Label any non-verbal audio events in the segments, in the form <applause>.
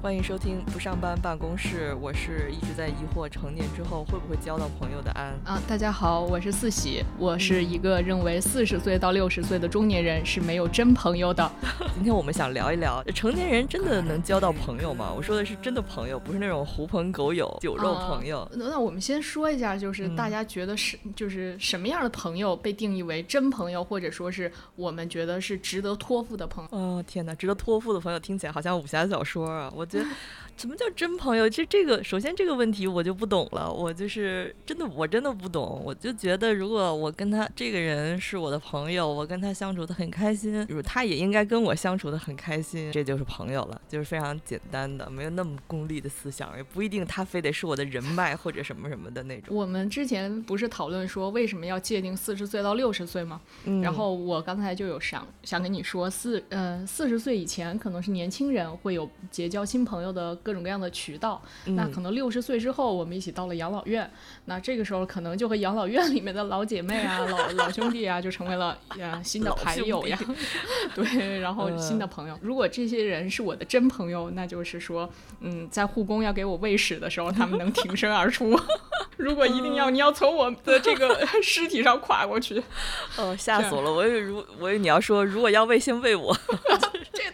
欢迎收听不上班办公室，我是一直在疑惑成年之后会不会交到朋友的安啊。大家好，我是四喜，我是一个认为四十岁到六十岁的中年人是没有真朋友的。<laughs> 今天我们想聊一聊，成年人真的能交到朋友吗？我说的是真的朋友，不是那种狐朋狗友、酒肉朋友。那我们先说一下，就是大家觉得是就是什么样的朋友被定义为真朋友，或者说是我们觉得是值得托付的朋友？哦天哪，值得托付的朋友听起来好像武侠小说啊！我觉得。什么叫真朋友？其实这个，首先这个问题我就不懂了。我就是真的，我真的不懂。我就觉得，如果我跟他这个人是我的朋友，我跟他相处的很开心，就是他也应该跟我相处的很开心，这就是朋友了。就是非常简单的，没有那么功利的思想，也不一定他非得是我的人脉或者什么什么的那种。我们之前不是讨论说为什么要界定四十岁到六十岁吗？嗯。然后我刚才就有想想跟你说，四呃四十岁以前可能是年轻人会有结交新朋友的各种各样的渠道。那可能六十岁之后，我们一起到了养老院，那这个时候可能就和养老院里面的老姐妹啊、老 <laughs> 老兄弟啊，就成为了呀新的牌友呀。<laughs> 对，然后新的朋友。如果这些人是我的真朋友，那就是说，嗯，在护工要给我喂屎的时候，他们能挺身而出。<laughs> 如果一定要，你要从我的这个尸体上跨过去。哦，吓死我了！我以为如我以为你要说，如果要喂，先喂我。这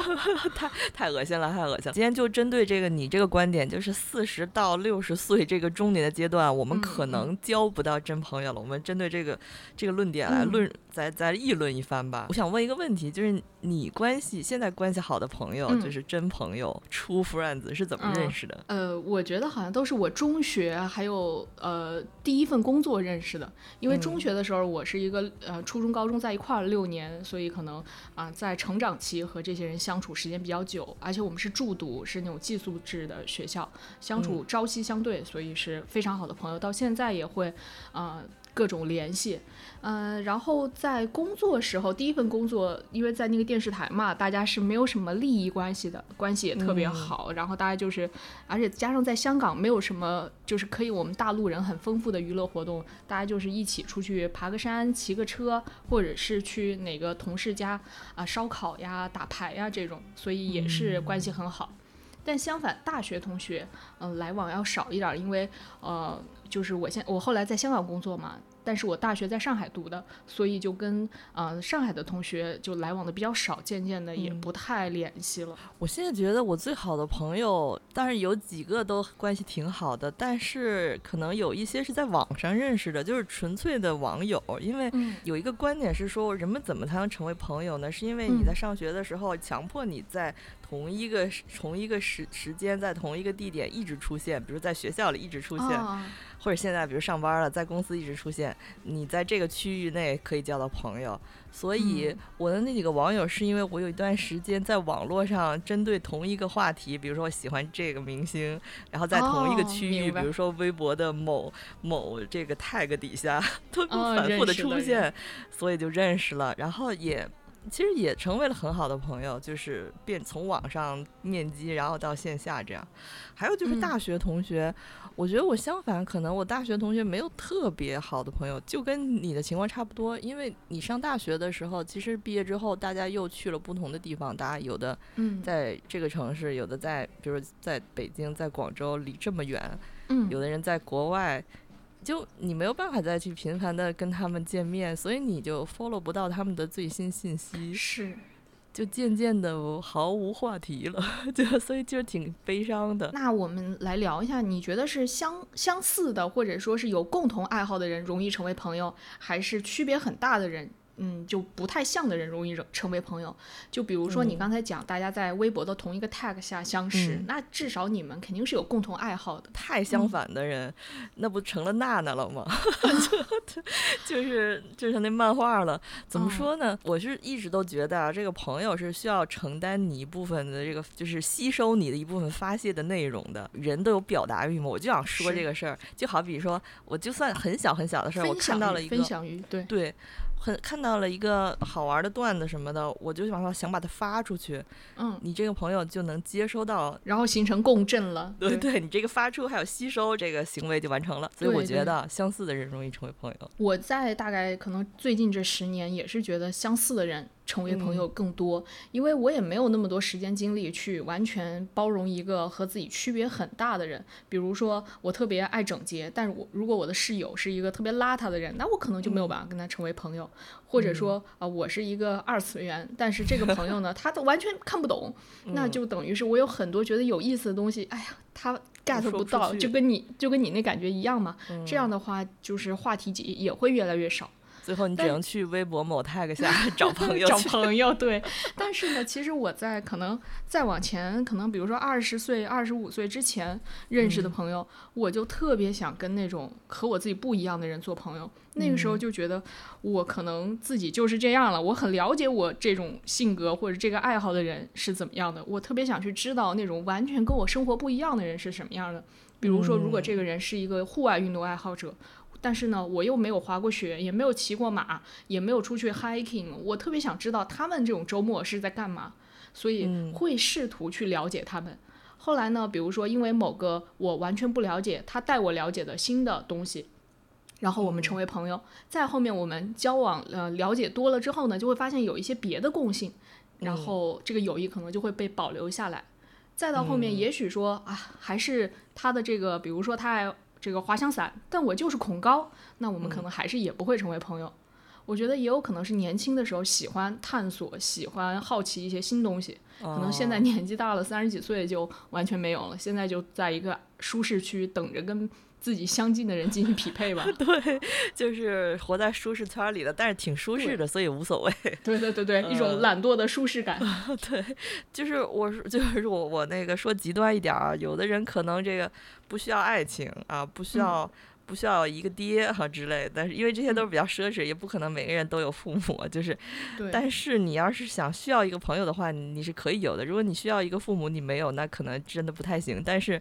了，<laughs> 太太恶心了，太恶心了。今天就针对这个。你这个观点就是四十到六十岁这个中年的阶段，我们可能交不到真朋友了。我们针对这个这个论点来论，再再议论一番吧。我想问一个问题，就是你关系现在关系好的朋友，就是真朋友，true friends 是怎么认识的？呃，我觉得好像都是我中学还有呃第一份工作认识的。因为中学的时候我是一个呃初中高中在一块儿六年，所以可能啊在成长期和这些人相处时间比较久，而且我们是住读，是那种寄宿。制的学校相处朝夕相对，所以是非常好的朋友。到现在也会，呃，各种联系。嗯，然后在工作时候，第一份工作，因为在那个电视台嘛，大家是没有什么利益关系的，关系也特别好。然后大家就是，而且加上在香港没有什么，就是可以我们大陆人很丰富的娱乐活动，大家就是一起出去爬个山、骑个车，或者是去哪个同事家啊烧烤呀、打牌呀这种，所以也是关系很好。但相反，大学同学，嗯，来往要少一点，因为，呃，就是我现我后来在香港工作嘛。但是我大学在上海读的，所以就跟呃上海的同学就来往的比较少，渐渐的也不太联系了。我现在觉得我最好的朋友，当然有几个都关系挺好的，但是可能有一些是在网上认识的，就是纯粹的网友。因为有一个观点是说，人们怎么才能成为朋友呢？是因为你在上学的时候，强迫你在同一个同一个时时间，在同一个地点一直出现，比如在学校里一直出现。或者现在，比如上班了，在公司一直出现，你在这个区域内可以交到朋友。所以我的那几个网友，是因为我有一段时间在网络上针对同一个话题，比如说我喜欢这个明星，然后在同一个区域，比如说微博的某某这个 tag 底下，<laughs> 都反复的出现，所以就认识了，然后也。其实也成为了很好的朋友，就是变从网上面基，然后到线下这样。还有就是大学同学，我觉得我相反，可能我大学同学没有特别好的朋友，就跟你的情况差不多。因为你上大学的时候，其实毕业之后大家又去了不同的地方，大家有的在这个城市，有的在，比如在北京、在广州，离这么远，有的人在国外。就你没有办法再去频繁的跟他们见面，所以你就 follow 不到他们的最新信息，是，就渐渐的毫无话题了，<laughs> 就所以就挺悲伤的。那我们来聊一下，你觉得是相相似的，或者说是有共同爱好的人容易成为朋友，还是区别很大的人？嗯，就不太像的人容易成为朋友。就比如说你刚才讲，大家在微博的同一个 tag 下相识，那至少你们肯定是有共同爱好的。太相反的人，那不成了娜娜了吗？<laughs> 就就是就是那漫画了。怎么说呢？我是一直都觉得啊，这个朋友是需要承担你一部分的这个，就是吸收你的一部分发泄的内容的。人都有表达欲嘛，我就想说这个事儿。就好比说，我就算很小很小的事儿，我看到了一个分享欲，对对。很看到了一个好玩的段子什么的，我就想想把它发出去，嗯，你这个朋友就能接收到，然后形成共振了。对对，你这个发出还有吸收这个行为就完成了。所以我觉得相似的人容易成为朋友。我在大概可能最近这十年也是觉得相似的人成为朋友更多，因为我也没有那么多时间精力去完全包容一个和自己区别很大的人。比如说，我特别爱整洁，但是我如果我的室友是一个特别邋遢的人，那我可能就没有办法跟他成为朋友。或者说，啊，我是一个二次元，但是这个朋友呢，<laughs> 他都完全看不懂，那就等于是我有很多觉得有意思的东西，哎呀，他 get 不到，就跟你就跟你那感觉一样嘛。这样的话，就是话题也也会越来越少。最后你只能去微博某 tag 下 <laughs> 找朋友，找朋友对。但是呢，其实我在可能再往前，可能比如说二十岁、二十五岁之前认识的朋友，我就特别想跟那种和我自己不一样的人做朋友。那个时候就觉得我可能自己就是这样了，我很了解我这种性格或者这个爱好的人是怎么样的。我特别想去知道那种完全跟我生活不一样的人是什么样的。比如说，如果这个人是一个户外运动爱好者。但是呢，我又没有滑过雪，也没有骑过马，也没有出去 hiking。我特别想知道他们这种周末是在干嘛，所以会试图去了解他们。后来呢，比如说因为某个我完全不了解，他带我了解的新的东西，然后我们成为朋友。再后面我们交往呃了解多了之后呢，就会发现有一些别的共性，然后这个友谊可能就会被保留下来。再到后面，也许说啊，还是他的这个，比如说他爱。这个滑翔伞，但我就是恐高，那我们可能还是也不会成为朋友。我觉得也有可能是年轻的时候喜欢探索、喜欢好奇一些新东西，可能现在年纪大了，三十几岁就完全没有了。现在就在一个舒适区等着跟。自己相近的人进行匹配吧。<laughs> 对，就是活在舒适圈里的，但是挺舒适的，所以无所谓。对对对对，一种懒惰的舒适感。<laughs> 对，就是我就是我我那个说极端一点啊，有的人可能这个不需要爱情啊，不需要不需要一个爹哈之类，但是因为这些都是比较奢侈，也不可能每个人都有父母，就是。但是你要是想需要一个朋友的话，你是可以有的。如果你需要一个父母，你没有，那可能真的不太行。但是。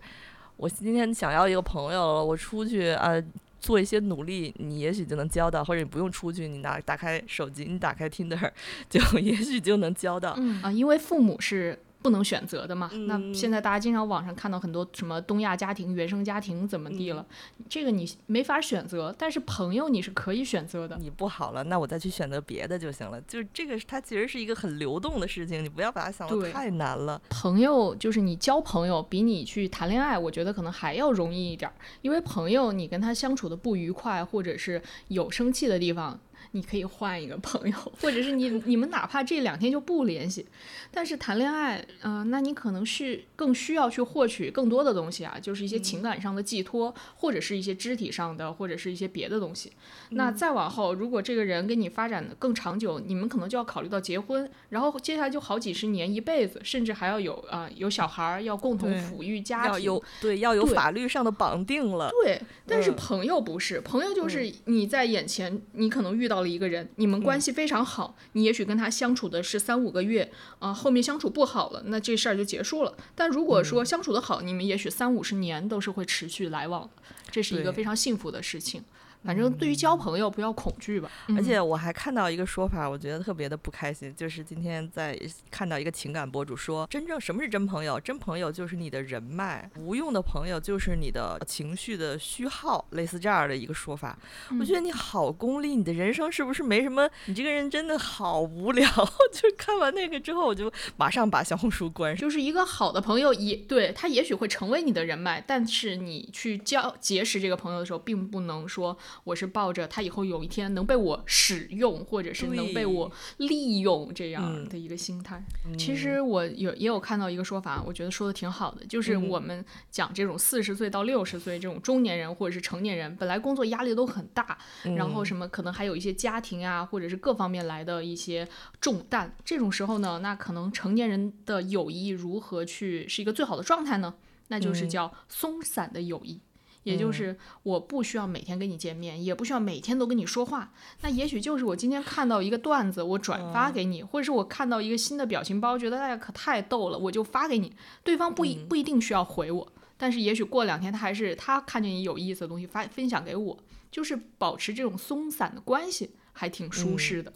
我今天想要一个朋友，我出去啊做一些努力，你也许就能交到，或者你不用出去，你拿打开手机，你打开 Tinder，就 <laughs> 也许就能交到。嗯啊，因为父母是。不能选择的嘛？那现在大家经常网上看到很多什么东亚家庭、原生家庭怎么地了，这个你没法选择。但是朋友你是可以选择的。你不好了，那我再去选择别的就行了。就是这个，它其实是一个很流动的事情，你不要把它想的太难了。朋友就是你交朋友，比你去谈恋爱，我觉得可能还要容易一点。因为朋友，你跟他相处的不愉快，或者是有生气的地方。你可以换一个朋友，或者是你你们哪怕这两天就不联系，但是谈恋爱，嗯，那你可能是更需要去获取更多的东西啊，就是一些情感上的寄托，或者是一些肢体上的，或者是一些别的东西。那再往后，如果这个人跟你发展的更长久，你们可能就要考虑到结婚，然后接下来就好几十年、一辈子，甚至还要有啊有小孩儿，要共同抚育家庭，要有对要有法律上的绑定了。对，但是朋友不是，朋友就是你在眼前，你可能遇到。一个人，你们关系非常好，你也许跟他相处的是三五个月，啊，后面相处不好了，那这事儿就结束了。但如果说相处的好，你们也许三五十年都是会持续来往，这是一个非常幸福的事情。反正对于交朋友不要恐惧吧。而且我还看到一个说法，我觉得特别的不开心，就是今天在看到一个情感博主说，真正什么是真朋友？真朋友就是你的人脉，无用的朋友就是你的情绪的虚耗，类似这样的一个说法。我觉得你好功利，你的人生是不是没什么？你这个人真的好无聊。<laughs> 就看完那个之后，我就马上把小红书关上。就是一个好的朋友，也对他也许会成为你的人脉，但是你去交结识这个朋友的时候，并不能说。我是抱着他以后有一天能被我使用，或者是能被我利用这样的一个心态。其实我有也有看到一个说法，我觉得说的挺好的，就是我们讲这种四十岁到六十岁这种中年人或者是成年人，本来工作压力都很大，然后什么可能还有一些家庭啊，或者是各方面来的一些重担。这种时候呢，那可能成年人的友谊如何去是一个最好的状态呢？那就是叫松散的友谊。也就是我不需要每天跟你见面，也不需要每天都跟你说话。那也许就是我今天看到一个段子，我转发给你，或者是我看到一个新的表情包，觉得大家可太逗了，我就发给你。对方不一不一定需要回我，但是也许过两天他还是他看见你有意思的东西发分享给我，就是保持这种松散的关系，还挺舒适的。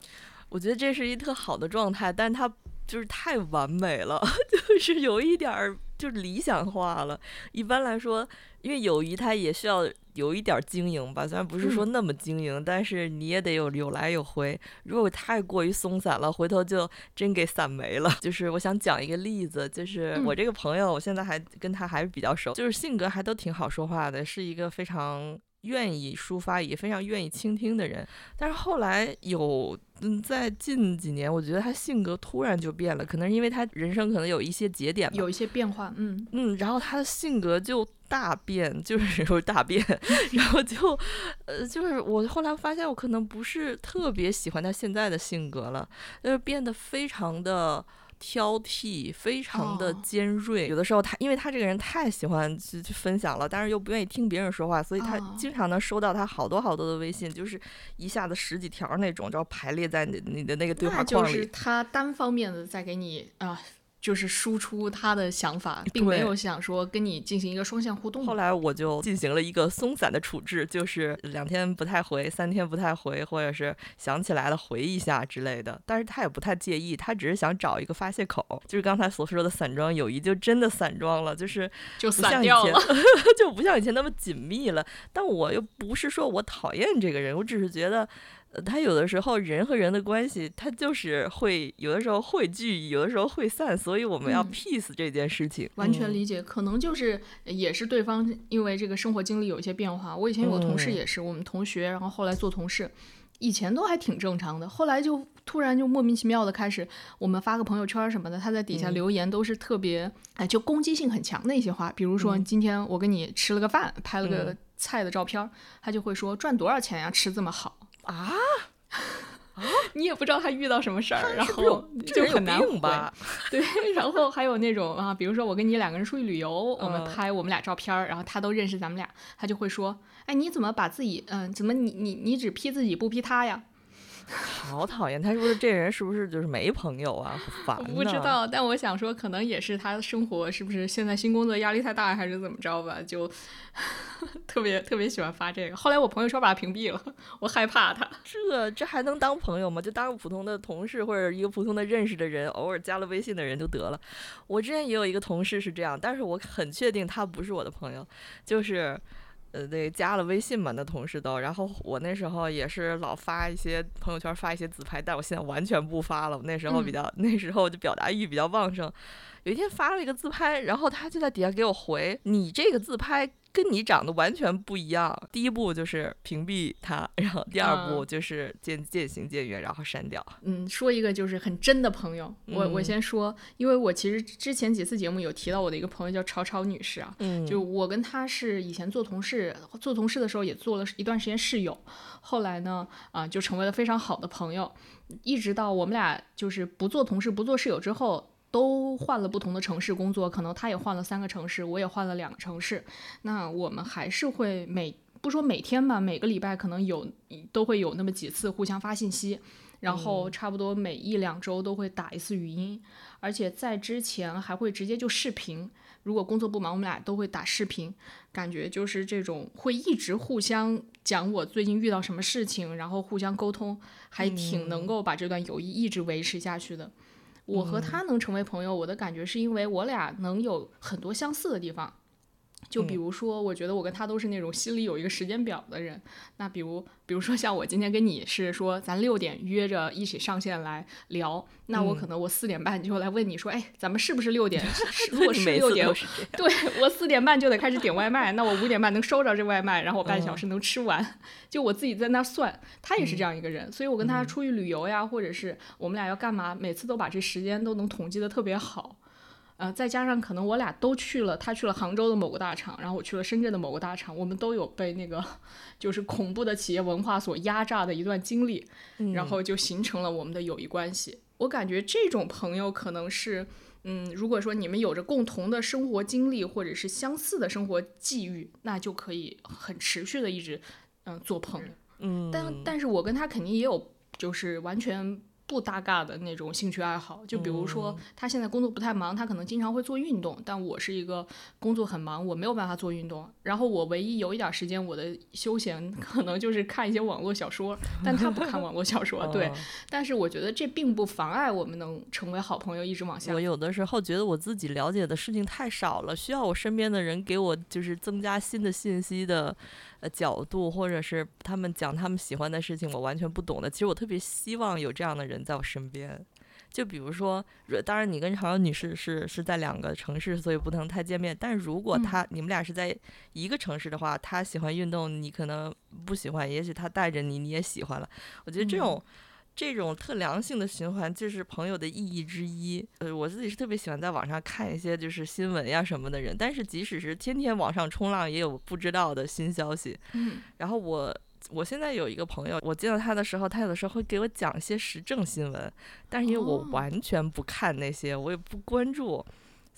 我觉得这是一特好的状态，但是它就是太完美了，<laughs> 就是有一点儿。就是理想化了。一般来说，因为友谊它也需要有一点经营吧，虽然不是说那么经营，但是你也得有有来有回。如果太过于松散了，回头就真给散没了。就是我想讲一个例子，就是我这个朋友，我现在还跟他还是比较熟，就是性格还都挺好说话的，是一个非常。愿意抒发，也非常愿意倾听的人，但是后来有，嗯，在近几年，我觉得他性格突然就变了，可能是因为他人生可能有一些节点，有一些变化，嗯嗯，然后他的性格就大变，就是有大变，<laughs> 然后就，呃，就是我后来发现，我可能不是特别喜欢他现在的性格了，就是变得非常的。挑剔，非常的尖锐。有的时候他，因为他这个人太喜欢去去分享了，但是又不愿意听别人说话，所以他经常能收到他好多好多的微信，就是一下子十几条那种，然后排列在你你的那个对话框里。就是他单方面的在给你啊。就是输出他的想法，并没有想说跟你进行一个双向互动。后来我就进行了一个松散的处置，就是两天不太回，三天不太回，或者是想起来了回一下之类的。但是他也不太介意，他只是想找一个发泄口。就是刚才所说的散装友谊，就真的散装了，就是就散掉了，<laughs> 就不像以前那么紧密了。但我又不是说我讨厌这个人，我只是觉得。他有的时候人和人的关系，他就是会有的时候会聚，有的时候会散，所以我们要 peace 这件事情。完全理解，可能就是也是对方因为这个生活经历有一些变化。我以前有个同事也是，我们同学，然后后来做同事，以前都还挺正常的，后来就突然就莫名其妙的开始，我们发个朋友圈什么的，他在底下留言都是特别哎，就攻击性很强的一些话，比如说今天我跟你吃了个饭，拍了个菜的照片，他就会说赚多少钱呀，吃这么好。啊啊！<laughs> 你也不知道他遇到什么事儿，然后就很难回。对，<laughs> 然后还有那种啊，比如说我跟你两个人出去旅游，我们拍我们俩照片儿，然后他都认识咱们俩，他就会说：“哎，你怎么把自己嗯，怎么你你你只 P 自己不 P 他呀？”好讨厌！他是不是这人是不是就是没朋友啊？烦我不知道，但我想说，可能也是他生活是不是现在新工作压力太大，还是怎么着吧？就 <laughs> 特别特别喜欢发这个。后来我朋友圈把他屏蔽了，我害怕他。这这还能当朋友吗？就当个普通的同事或者一个普通的认识的人，偶尔加了微信的人就得了。我之前也有一个同事是这样，但是我很确定他不是我的朋友，就是。呃，那加了微信嘛，那同事都，然后我那时候也是老发一些朋友圈，发一些自拍，但我现在完全不发了。我那时候比较，那时候就表达欲比较旺盛。有一天发了一个自拍，然后他就在底下给我回：“你这个自拍。”跟你长得完全不一样。第一步就是屏蔽他，<laughs> 然后第二步就是渐渐行渐远，然后删掉。嗯，说一个就是很真的朋友，我我先说，因为我其实之前几次节目有提到我的一个朋友叫潮潮女士啊，嗯，就我跟她是以前做同事，做同事的时候也做了一段时间室友，后来呢，啊，就成为了非常好的朋友，一直到我们俩就是不做同事、不做室友之后。都换了不同的城市工作，可能他也换了三个城市，我也换了两个城市。那我们还是会每不说每天吧，每个礼拜可能有都会有那么几次互相发信息，然后差不多每一两周都会打一次语音，而且在之前还会直接就视频。如果工作不忙，我们俩都会打视频，感觉就是这种会一直互相讲我最近遇到什么事情，然后互相沟通，还挺能够把这段友谊一直维持下去的。我和他能成为朋友，我的感觉是因为我俩能有很多相似的地方。就比如说，我觉得我跟他都是那种心里有一个时间表的人。那比如，比如说像我今天跟你是说，咱六点约着一起上线来聊，那我可能我四点半就来问你说，哎，咱们是不是六点？<laughs> <laughs> 如果是六点，对我四点半就得开始点外卖，那我五点半能收着这外卖，然后我半小时能吃完。就我自己在那算，他也是这样一个人，所以我跟他出去旅游呀，或者是我们俩要干嘛，每次都把这时间都能统计的特别好。呃，再加上可能我俩都去了，他去了杭州的某个大厂，然后我去了深圳的某个大厂，我们都有被那个就是恐怖的企业文化所压榨的一段经历，然后就形成了我们的友谊关系。我感觉这种朋友可能是，嗯，如果说你们有着共同的生活经历或者是相似的生活际遇，那就可以很持续的一直嗯做朋友。嗯，但但是我跟他肯定也有就是完全。不搭嘎的那种兴趣爱好，就比如说他现在工作不太忙，他可能经常会做运动，但我是一个工作很忙，我没有办法做运动。然后我唯一有一点时间，我的休闲可能就是看一些网络小说，但他不看网络小说，对。但是我觉得这并不妨碍我们能成为好朋友，一直往下。我有的时候觉得我自己了解的事情太少了，需要我身边的人给我就是增加新的信息的。呃，角度或者是他们讲他们喜欢的事情，我完全不懂的。其实我特别希望有这样的人在我身边。就比如说，当然你跟朝阳女士是是在两个城市，所以不能太见面。但如果他你们俩是在一个城市的话，他喜欢运动，你可能不喜欢，也许他带着你，你也喜欢了。我觉得这种。这种特良性的循环就是朋友的意义之一。呃，我自己是特别喜欢在网上看一些就是新闻呀什么的人，但是即使是天天网上冲浪，也有不知道的新消息。嗯。然后我我现在有一个朋友，我见到他的时候，他有的时候会给我讲一些时政新闻，但是因为我完全不看那些，我也不关注。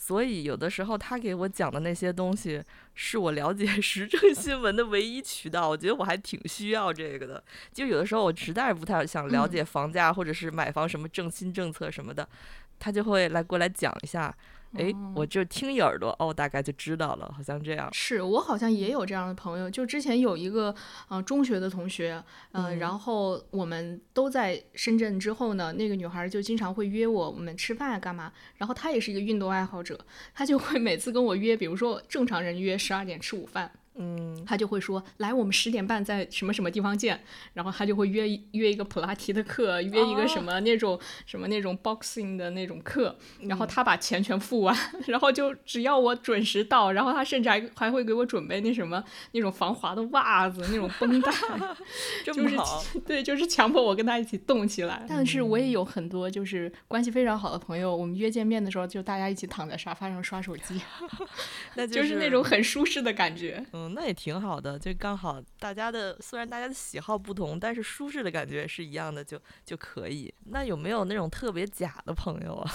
所以有的时候他给我讲的那些东西，是我了解 <laughs> 时政 <laughs> 新闻的唯一渠道。我觉得我还挺需要这个的。就有的时候我实在是不太想了解房价或者是买房什么政新政策什么的，他就会来过来讲一下。哎，我就听一耳朵，哦，大概就知道了，好像这样。是我好像也有这样的朋友，就之前有一个呃中学的同学，嗯，然后我们都在深圳之后呢，那个女孩就经常会约我，我们吃饭干嘛？然后她也是一个运动爱好者，她就会每次跟我约，比如说正常人约十二点吃午饭。嗯，他就会说来，我们十点半在什么什么地方见，然后他就会约约一个普拉提的课，约一个什么那种什么那种 boxing 的那种课，然后他把钱全付完，<laughs> 然后就只要我准时到，然后他甚至还还会给我准备那什么那种防滑的袜子，那种绷带，<laughs> 就是 <laughs> 对，就是强迫我跟他一起动起来。但是我也有很多就是关系非常好的朋友，我们约见面的时候就大家一起躺在沙发上刷手机，那就是那种很舒适的感觉。嗯，那也挺好的，就刚好大家的虽然大家的喜好不同，但是舒适的感觉是一样的，就就可以。那有没有那种特别假的朋友啊？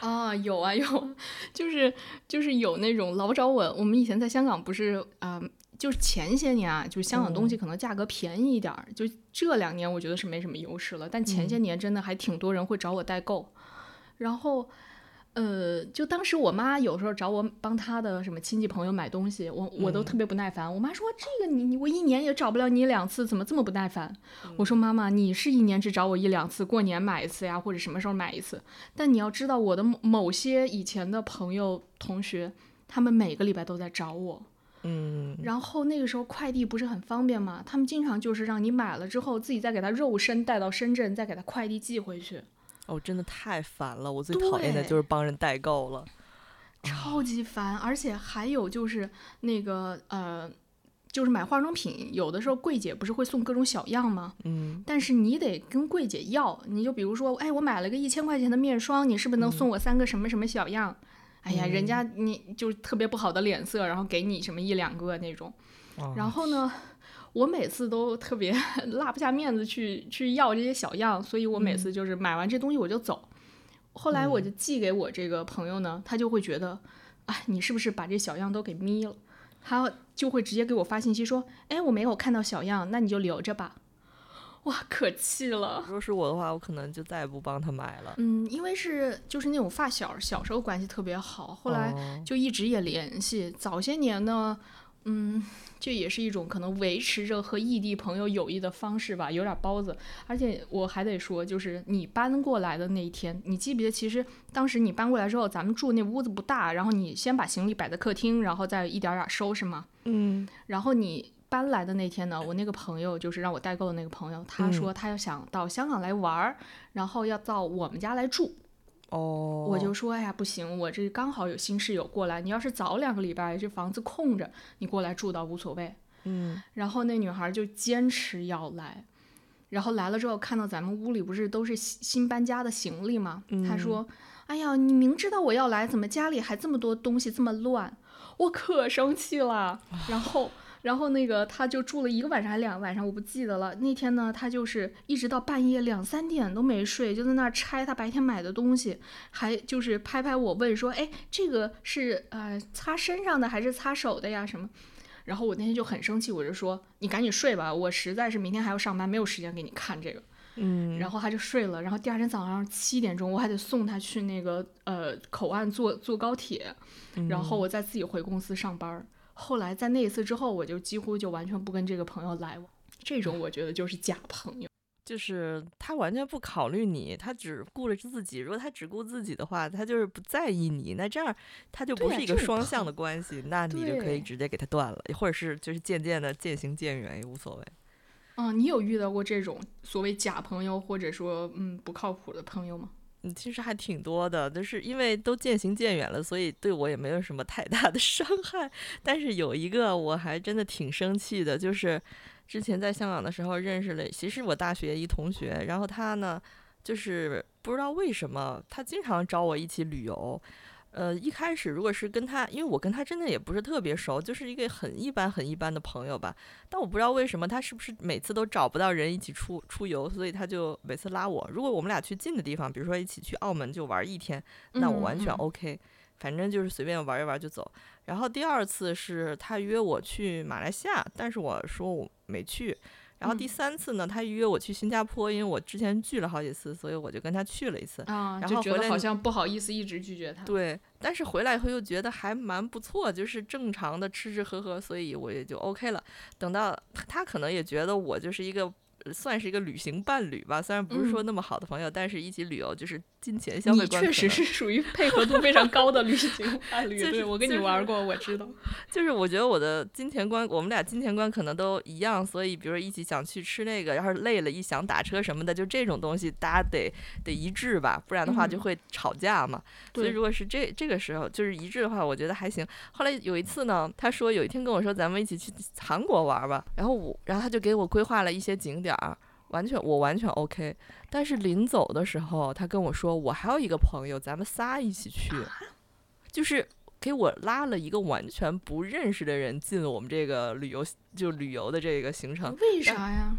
<laughs> 啊，有啊有，<laughs> 就是就是有那种老找我。我们以前在香港不是啊，就是前些年啊，就是香港东西可能价格便宜一点儿，就这两年我觉得是没什么优势了。但前些年真的还挺多人会找我代购，然后。呃，就当时我妈有时候找我帮她的什么亲戚朋友买东西，我我都特别不耐烦。我妈说：“这个你你我一年也找不了你两次，怎么这么不耐烦？”我说：“妈妈，你是一年只找我一两次，过年买一次呀，或者什么时候买一次？但你要知道，我的某些以前的朋友同学，他们每个礼拜都在找我，嗯，然后那个时候快递不是很方便嘛？他们经常就是让你买了之后，自己再给他肉身带到深圳，再给他快递寄回去。”哦，真的太烦了！我最讨厌的就是帮人代购了，超级烦。而且还有就是那个呃，就是买化妆品，有的时候柜姐不是会送各种小样吗？嗯。但是你得跟柜姐要，你就比如说，哎，我买了个一千块钱的面霜，你是不是能送我三个什么什么小样？哎呀，人家你就特别不好的脸色，然后给你什么一两个那种。然后呢？我每次都特别 <laughs> 拉不下面子去去要这些小样，所以我每次就是买完这东西我就走。后来我就寄给我这个朋友呢，他就会觉得，哎，你是不是把这小样都给眯了？他就会直接给我发信息说，哎，我没有看到小样，那你就留着吧。哇，可气了！如果是我的话，我可能就再也不帮他买了。嗯，因为是就是那种发小，小时候关系特别好，后来就一直也联系。早些年呢。嗯，这也是一种可能维持着和异地朋友友谊的方式吧，有点包子。而且我还得说，就是你搬过来的那一天，你记不记得？其实当时你搬过来之后，咱们住那屋子不大，然后你先把行李摆在客厅，然后再一点点收拾嘛。嗯。然后你搬来的那天呢，我那个朋友就是让我代购的那个朋友，他说他要想到香港来玩儿，然后要到我们家来住。哦，我就说，哎呀，不行，我这刚好有新室友过来，你要是早两个礼拜，这房子空着，你过来住倒无所谓。嗯，然后那女孩就坚持要来，然后来了之后，看到咱们屋里不是都是新搬家的行李吗？她说，哎呀，你明知道我要来，怎么家里还这么多东西，这么乱？我可生气了。然后。然后那个他就住了一个晚上还两个晚上，我不记得了。那天呢，他就是一直到半夜两三点都没睡，就在那儿拆他白天买的东西，还就是拍拍我问说：“哎，这个是呃擦身上的还是擦手的呀？什么？”然后我那天就很生气，我就说：“你赶紧睡吧，我实在是明天还要上班，没有时间给你看这个。”嗯，然后他就睡了，然后第二天早上七点钟我还得送他去那个呃口岸坐坐高铁，然后我再自己回公司上班。后来在那一次之后，我就几乎就完全不跟这个朋友来往，这种我觉得就是假朋友。<laughs> 就是他完全不考虑你，他只顾着自己。如果他只顾自己的话，他就是不在意你。那这样他就不是一个双向的关系，那 <laughs> 你就可以直接给他断了，或者是就是渐渐的渐行渐远也无所谓。嗯，你有遇到过这种所谓假朋友，或者说嗯不靠谱的朋友吗？其实还挺多的，就是因为都渐行渐远了，所以对我也没有什么太大的 <laughs> 伤害。但是有一个我还真的挺生气的，就是。之前在香港的时候认识了，其实我大学一同学，然后他呢，就是不知道为什么，他经常找我一起旅游。呃，一开始如果是跟他，因为我跟他真的也不是特别熟，就是一个很一般很一般的朋友吧。但我不知道为什么他是不是每次都找不到人一起出出游，所以他就每次拉我。如果我们俩去近的地方，比如说一起去澳门就玩一天，那我完全 OK。反正就是随便玩一玩就走。然后第二次是他约我去马来西亚，但是我说我没去。然后第三次呢，他约我去新加坡，因为我之前拒了好几次，所以我就跟他去了一次。啊，然后觉得好像不好意思一直拒绝他。对，但是回来以后又觉得还蛮不错，就是正常的吃吃喝喝，所以我也就 OK 了。等到他可能也觉得我就是一个。算是一个旅行伴侣吧，虽然不是说那么好的朋友，但是一起旅游就是金钱消费观。确实是属于配合度非常高的旅行 <laughs> 伴侣。对，我跟你玩过，我知道。<laughs> 就是我觉得我的金钱观，我们俩金钱观可能都一样，所以比如说一起想去吃那个，然后累了，一想打车什么的，就这种东西大家得得一致吧，不然的话就会吵架嘛。所以如果是这这个时候就是一致的话，我觉得还行。后来有一次呢，他说有一天跟我说咱们一起去韩国玩吧，然后我然后他就给我规划了一些景点。完全，我完全 OK。但是临走的时候，他跟我说，我还有一个朋友，咱们仨一起去，就是给我拉了一个完全不认识的人进了我们这个旅游，就旅游的这个行程。为啥呀？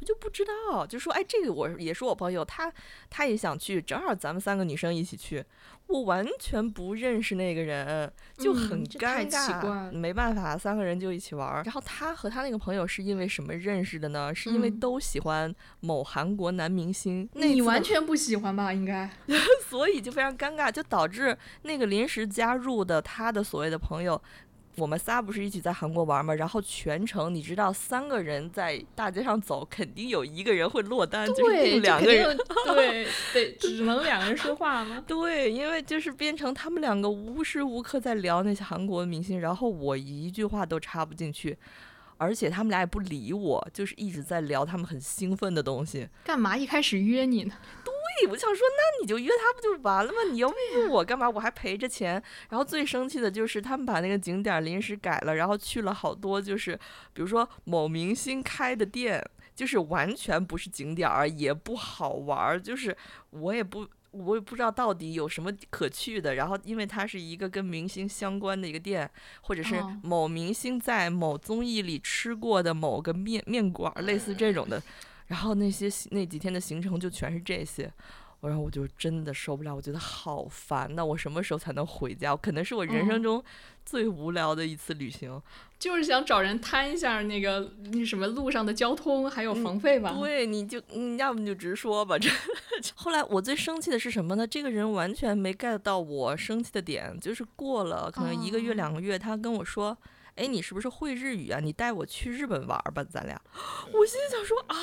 我就不知道，就说哎，这个我也是我朋友，他他也想去，正好咱们三个女生一起去。我完全不认识那个人，就很尴尬。没办法，三个人就一起玩。然后他和他那个朋友是因为什么认识的呢？是因为都喜欢某韩国男明星。那你完全不喜欢吧？应该。<laughs> 所以就非常尴尬，就导致那个临时加入的他的所谓的朋友。我们仨不是一起在韩国玩吗？然后全程你知道，三个人在大街上走，肯定有一个人会落单，就是两个人，<laughs> 对对，只能两个人说话吗？<laughs> 对，因为就是变成他们两个无时无刻在聊那些韩国的明星，然后我一句话都插不进去，而且他们俩也不理我，就是一直在聊他们很兴奋的东西。干嘛一开始约你呢？我想说，那你就约他不就完了吗？你要约我干嘛？我还赔着钱。然后最生气的就是他们把那个景点临时改了，然后去了好多，就是比如说某明星开的店，就是完全不是景点儿，也不好玩儿。就是我也不，我也不知道到底有什么可去的。然后因为它是一个跟明星相关的一个店，或者是某明星在某综艺里吃过的某个面面馆，类似这种的。然后那些那几天的行程就全是这些，然后我就真的受不了，我觉得好烦呐！我什么时候才能回家？可能是我人生中最无聊的一次旅行，就是想找人摊一下那个那什么路上的交通还有房费吧。对，你就你要不你就直说吧。这 <laughs> 后来我最生气的是什么呢？这个人完全没 get 到我生气的点，就是过了可能一个月两个月，他跟我说。哎，你是不是会日语啊？你带我去日本玩吧，咱俩。我心里想说啊，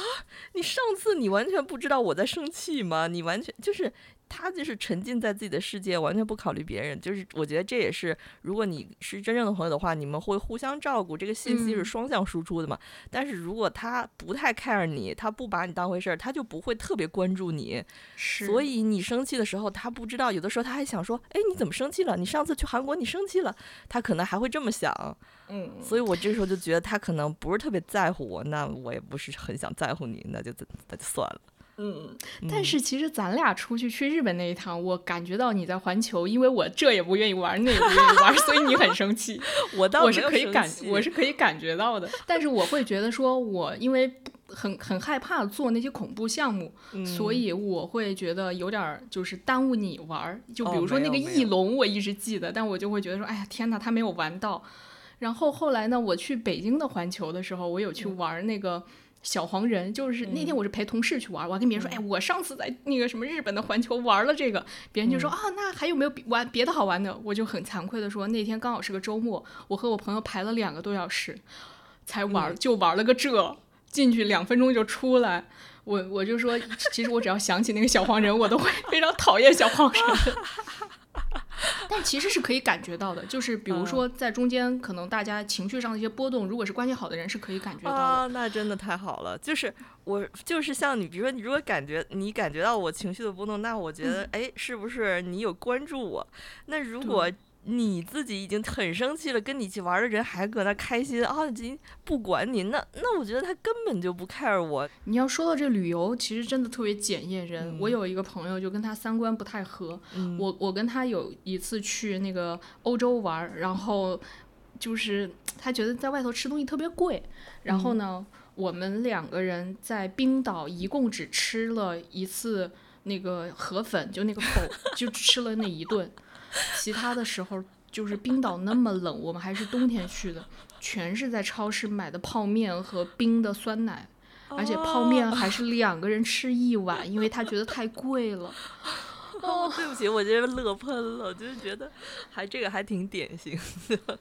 你上次你完全不知道我在生气吗？你完全就是。他就是沉浸在自己的世界，完全不考虑别人。就是我觉得这也是，如果你是真正的朋友的话，你们会互相照顾，这个信息是双向输出的嘛。但是如果他不太 care 你，他不把你当回事儿，他就不会特别关注你。所以你生气的时候，他不知道，有的时候他还想说，哎，你怎么生气了？你上次去韩国你生气了，他可能还会这么想。嗯，所以我这时候就觉得他可能不是特别在乎我，那我也不是很想在乎你，那就那就算了。嗯，但是其实咱俩出去去日本那一趟，我感觉到你在环球，因为我这也不愿意玩，那也不愿意玩，所以你很生气。<laughs> 我倒我是可以感，我是可以感觉到的。<laughs> 但是我会觉得说，我因为很很害怕做那些恐怖项目，所以我会觉得有点就是耽误你玩。就比如说那个翼龙，我一直记得，但我就会觉得说，哎呀天哪，他没有玩到。然后后来呢，我去北京的环球的时候，我有去玩那个。小黄人，就是那天我是陪同事去玩，我还跟别人说，哎，我上次在那个什么日本的环球玩了这个，别人就说啊，那还有没有玩别的好玩的？我就很惭愧的说，那天刚好是个周末，我和我朋友排了两个多小时才玩，就玩了个这，进去两分钟就出来。我我就说，其实我只要想起那个小黄人，我都会 <laughs> 非常讨厌小黄人。<laughs> <laughs> 但其实是可以感觉到的，就是比如说在中间，可能大家情绪上的一些波动，如果是关系好的人，是可以感觉到的。啊，那真的太好了。就是我，就是像你，比如说你如果感觉你感觉到我情绪的波动，那我觉得，哎，是不是你有关注我？那如果。你自己已经很生气了，跟你一起玩的人还搁那开心啊，已经不管你，那那我觉得他根本就不 care 我。你要说到这旅游，其实真的特别检验人。我有一个朋友，就跟他三观不太合。我我跟他有一次去那个欧洲玩，然后就是他觉得在外头吃东西特别贵，然后呢，我们两个人在冰岛一共只吃了一次那个河粉，就那个口，就吃了那一顿。其他的时候就是冰岛那么冷，我们还是冬天去的，全是在超市买的泡面和冰的酸奶，而且泡面还是两个人吃一碗，因为他觉得太贵了。<laughs> 哦，对不起，我这乐喷了，就是觉得还这个还挺典型的。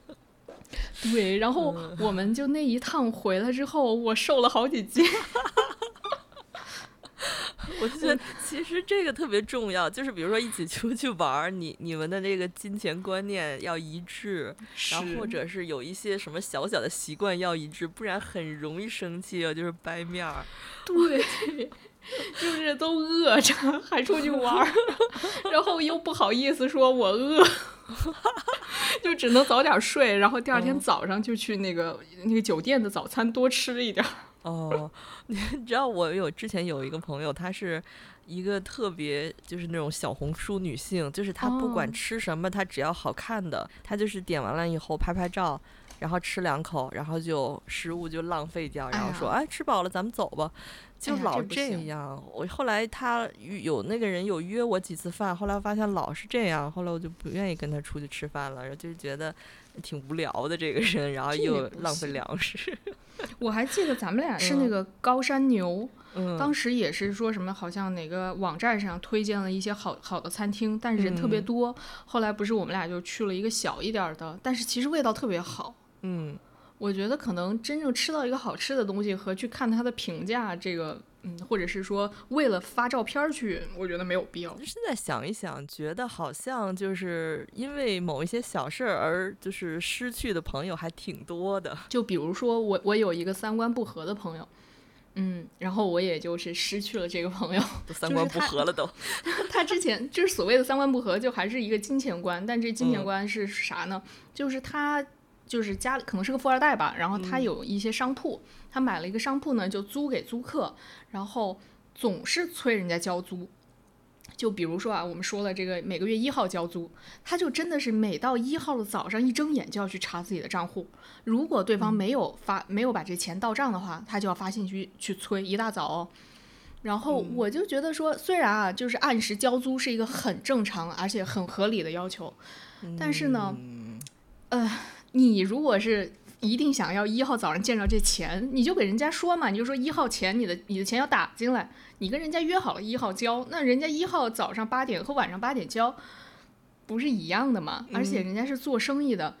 对，然后我们就那一趟回来之后，我瘦了好几斤。<laughs> 我就觉得 <laughs> 其实这个特别重要，就是比如说一起出去玩儿，你你们的这个金钱观念要一致，然后或者是有一些什么小小的习惯要一致，不然很容易生气啊，就是掰面儿。<laughs> 对，<laughs> 就是都饿着还出去玩儿，然后又不好意思说我饿，就只能早点睡，然后第二天早上就去那个那个酒店的早餐多吃一点儿。哦，<laughs> 你知道我有之前有一个朋友，她是一个特别就是那种小红书女性，就是她不管吃什么，她只要好看的，她就是点完了以后拍拍照，然后吃两口，然后就食物就浪费掉，然后说哎吃饱了咱们走吧，就老这样。我后来她有那个人有约我几次饭，后来发现老是这样，后来我就不愿意跟她出去吃饭了，然后就觉得挺无聊的这个人，然后又浪费粮食。<laughs> 我还记得咱们俩是那个高山牛，当时也是说什么，好像哪个网站上推荐了一些好好的餐厅，但是人特别多。后来不是我们俩就去了一个小一点的，但是其实味道特别好。嗯，我觉得可能真正吃到一个好吃的东西和去看它的评价，这个。嗯，或者是说为了发照片去，我觉得没有必要。现在想一想，觉得好像就是因为某一些小事儿而就是失去的朋友还挺多的。就比如说我，我有一个三观不合的朋友，嗯，然后我也就是失去了这个朋友，三观不合了都。<laughs> 他之前就是所谓的三观不合，就还是一个金钱观，但这金钱观是啥呢？就是他。就是家里可能是个富二代吧，然后他有一些商铺，他买了一个商铺呢，就租给租客，然后总是催人家交租。就比如说啊，我们说了这个每个月一号交租，他就真的是每到一号的早上一睁眼就要去查自己的账户，如果对方没有发没有把这钱到账的话，他就要发信息去催，一大早。哦。然后我就觉得说，虽然啊，就是按时交租是一个很正常而且很合理的要求，但是呢，呃。你如果是一定想要一号早上见着这钱，你就给人家说嘛，你就说一号钱你的你的钱要打进来，你跟人家约好了一号交，那人家一号早上八点和晚上八点交，不是一样的吗？而且人家是做生意的，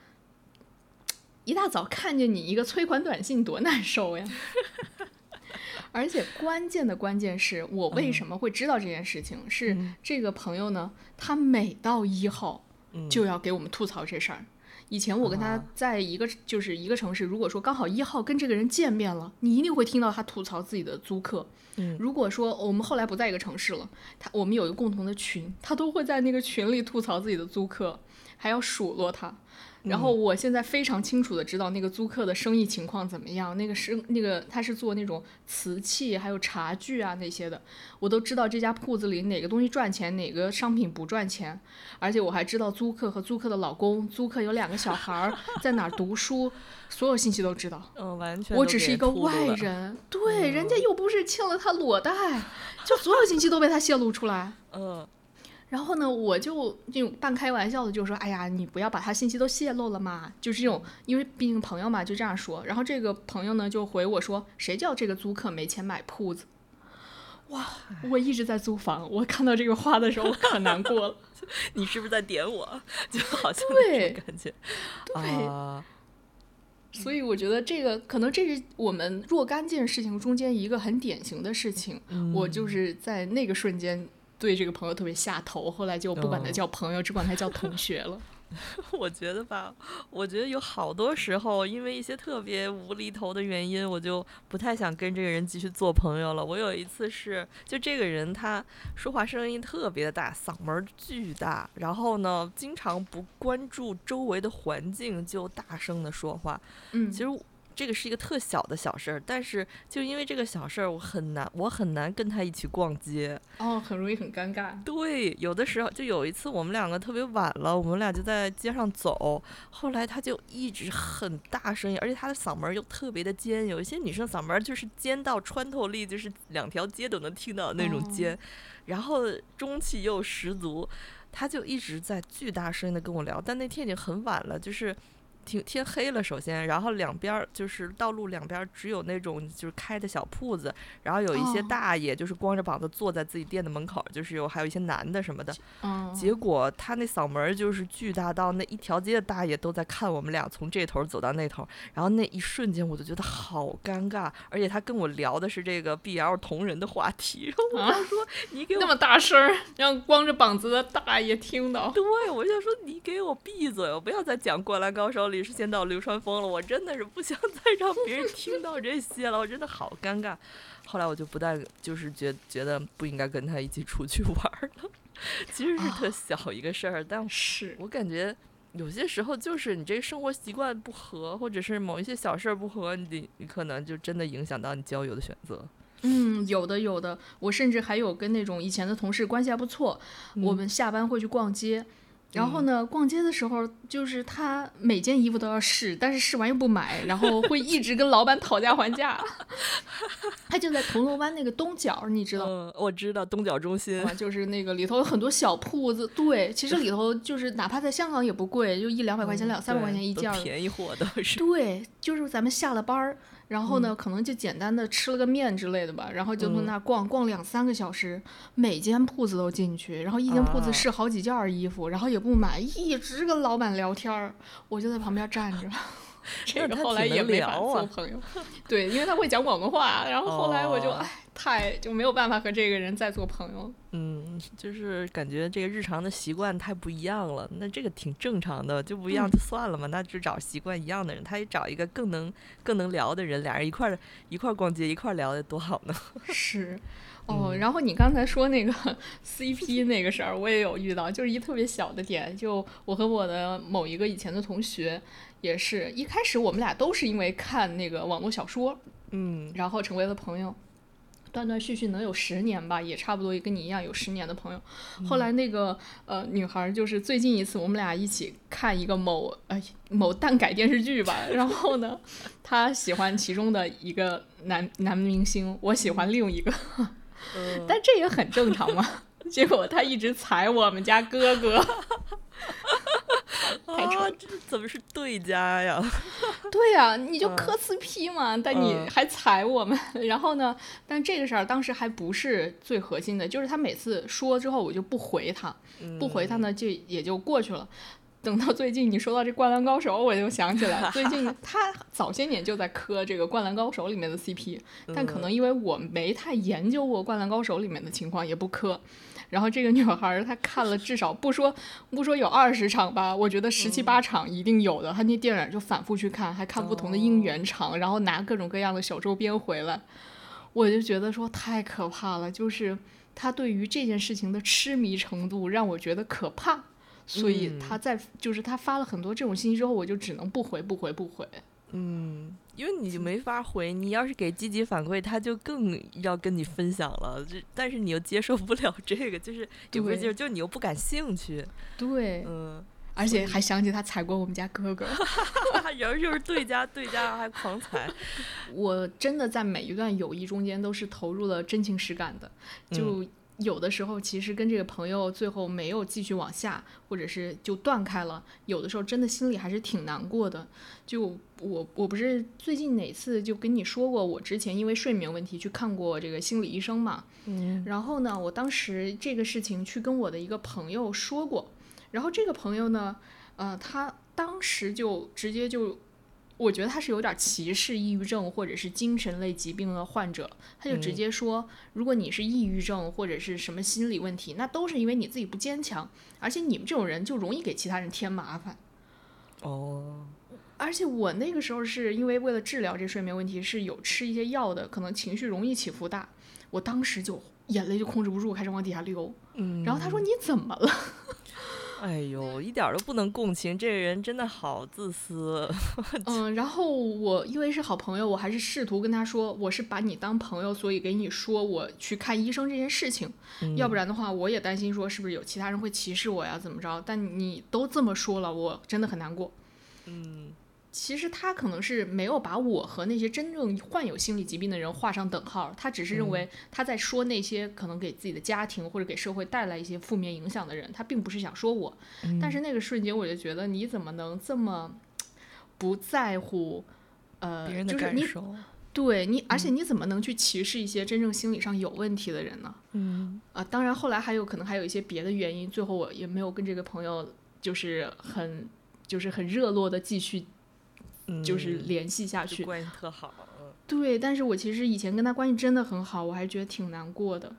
一大早看见你一个催款短信多难受呀！<laughs> 而且关键的关键是我为什么会知道这件事情？是这个朋友呢，他每到一号就要给我们吐槽这事儿。以前我跟他在一个就是一个城市，如果说刚好一号跟这个人见面了，你一定会听到他吐槽自己的租客。嗯，如果说我们后来不在一个城市了，他我们有一个共同的群，他都会在那个群里吐槽自己的租客，还要数落他。然后我现在非常清楚的知道那个租客的生意情况怎么样，那个生那个他是做那种瓷器还有茶具啊那些的，我都知道这家铺子里哪个东西赚钱，哪个商品不赚钱，而且我还知道租客和租客的老公，租客有两个小孩儿在哪儿读书，所有信息都知道。嗯，完全。我只是一个外人，对，人家又不是欠了他裸贷，就所有信息都被他泄露出来。嗯。然后呢，我就这种半开玩笑的就说：“哎呀，你不要把他信息都泄露了嘛。”就是这种，因为毕竟朋友嘛，就这样说。然后这个朋友呢就回我说：“谁叫这个租客没钱买铺子？”哇，我一直在租房，我看到这个话的时候我可难过了。<laughs> 你是不是在点我？<laughs> 就好像那种感觉。对。所以我觉得这个可能这是我们若干件事情中间一个很典型的事情。我就是在那个瞬间对这个朋友特别下头，后来就不管他叫朋友，只管他叫同学了。<laughs> 我觉得吧，我觉得有好多时候，因为一些特别无厘头的原因，我就不太想跟这个人继续做朋友了。我有一次是，就这个人他说话声音特别的大，嗓门巨大，然后呢，经常不关注周围的环境就大声的说话。嗯，其实。这个是一个特小的小事儿，但是就因为这个小事儿，我很难，我很难跟他一起逛街。哦，很容易很尴尬。对，有的时候就有一次，我们两个特别晚了，我们俩就在街上走，后来他就一直很大声音，而且他的嗓门又特别的尖，有一些女生嗓门就是尖到穿透力，就是两条街都能听到那种尖，然后中气又十足，他就一直在巨大声音的跟我聊，但那天已经很晚了，就是。天天黑了，首先，然后两边儿就是道路两边儿只有那种就是开的小铺子，然后有一些大爷就是光着膀子坐在自己店的门口，就是有还有一些男的什么的。结果他那嗓门就是巨大到那一条街的大爷都在看我们俩从这头走到那头，然后那一瞬间我就觉得好尴尬，而且他跟我聊的是这个 BL 同人的话题，然 <laughs> 后我就说你给我那么大声，让光着膀子的大爷听到。对，我就说你给我闭嘴，我不要再讲《灌篮高手》里。是先到流川枫了，我真的是不想 <laughs> 再让别人听到这些了，我真的好尴尬。后来我就不但就是觉觉得不应该跟他一起出去玩了，其实是特小一个事儿，但是我感觉有些时候就是你这个生活习惯不合，或者是某一些小事儿不合，你你可能就真的影响到你交友的选择。嗯，有的有的，我甚至还有跟那种以前的同事关系还不错，我们下班会去逛街。然后呢，逛街的时候，就是他每件衣服都要试，但是试完又不买，然后会一直跟老板讨价还价。<laughs> 他就在铜锣湾那个东角，你知道？嗯，我知道东角中心，就是那个里头有很多小铺子。对，其实里头就是哪怕在香港也不贵，就一两百块钱、两三百块钱一件，便宜货都是。对，就是咱们下了班儿。然后呢，可能就简单的吃了个面之类的吧，然后就从那逛逛两三个小时，每间铺子都进去，然后一间铺子试好几件衣服，然后也不买，一直跟老板聊天儿，我就在旁边站着。<laughs> 这个 <laughs> 后来也没法做朋友，<laughs> 对，因为他会讲广东话，然后后来我就唉，太就没有办法和这个人再做朋友。嗯，就是感觉这个日常的习惯太不一样了，那这个挺正常的，就不一样就算了嘛，那就找习惯一样的人，他也找一个更能更能聊的人，俩人一块儿一块儿逛街，一块儿聊的多好呢。是。哦，然后你刚才说那个 <laughs> CP 那个事儿，我也有遇到，就是一特别小的点，就我和我的某一个以前的同学，也是一开始我们俩都是因为看那个网络小说，嗯，然后成为了朋友，断断续续能有十年吧，也差不多也跟你一样有十年的朋友。后来那个呃女孩就是最近一次我们俩一起看一个某呃某耽改电视剧吧，然后呢，她喜欢其中的一个男男明星，我喜欢另一个。<laughs> 但这也很正常嘛。<laughs> 结果她一直踩我们家哥哥，<laughs> 太扯！这怎么是对家呀？<laughs> 对呀，你就磕 CP 嘛，但你还踩我们。<laughs> 然后呢？但这个事儿当时还不是最核心的，就是他每次说之后，我就不回他，不回他呢，就也就过去了。等到最近你说到这《灌篮高手》，我就想起来，最近他早些年就在磕这个《灌篮高手》里面的 CP，但可能因为我没太研究过《灌篮高手》里面的情况，也不磕。然后这个女孩她看了至少不说不说有二十场吧，我觉得十七八场一定有的。她那电影就反复去看，还看不同的应援场，然后拿各种各样的小周边回来。我就觉得说太可怕了，就是她对于这件事情的痴迷程度让我觉得可怕。所以她在就是她发了很多这种信息之后，我就只能不回不回不回。嗯，因为你就没法回，你要是给积极反馈，他就更要跟你分享了。这但是你又接受不了这个，就是有个劲儿，就你又不感兴趣。对，嗯，而且还想起他踩过我们家哥哥，<laughs> <laughs> 人就是对家对家还狂踩。我真的在每一段友谊中间都是投入了真情实感的，就。有的时候其实跟这个朋友最后没有继续往下，或者是就断开了，有的时候真的心里还是挺难过的。就我我不是最近哪次就跟你说过，我之前因为睡眠问题去看过这个心理医生嘛。嗯。然后呢，我当时这个事情去跟我的一个朋友说过，然后这个朋友呢，呃，他当时就直接就。我觉得他是有点歧视抑郁症或者是精神类疾病的患者，他就直接说，如果你是抑郁症或者是什么心理问题，那都是因为你自己不坚强，而且你们这种人就容易给其他人添麻烦。哦，而且我那个时候是因为为了治疗这睡眠问题，是有吃一些药的，可能情绪容易起伏大，我当时就眼泪就控制不住，开始往底下流。嗯，然后他说你怎么了？哎呦，一点都不能共情，这个人真的好自私。<laughs> 嗯，然后我因为是好朋友，我还是试图跟他说，我是把你当朋友，所以给你说我去看医生这件事情。要不然的话，我也担心说是不是有其他人会歧视我呀，怎么着？但你都这么说了，我真的很难过。嗯。其实他可能是没有把我和那些真正患有心理疾病的人画上等号，他只是认为他在说那些可能给自己的家庭或者给社会带来一些负面影响的人，他并不是想说我。但是那个瞬间我就觉得你怎么能这么不在乎呃，就是你对你，而且你怎么能去歧视一些真正心理上有问题的人呢？嗯啊，当然后来还有可能还有一些别的原因，最后我也没有跟这个朋友就是很就是很热络的继续。就是联系下去，关系特好。嗯，对，但是我其实以前跟他关系真的很好，我还觉得挺难过的。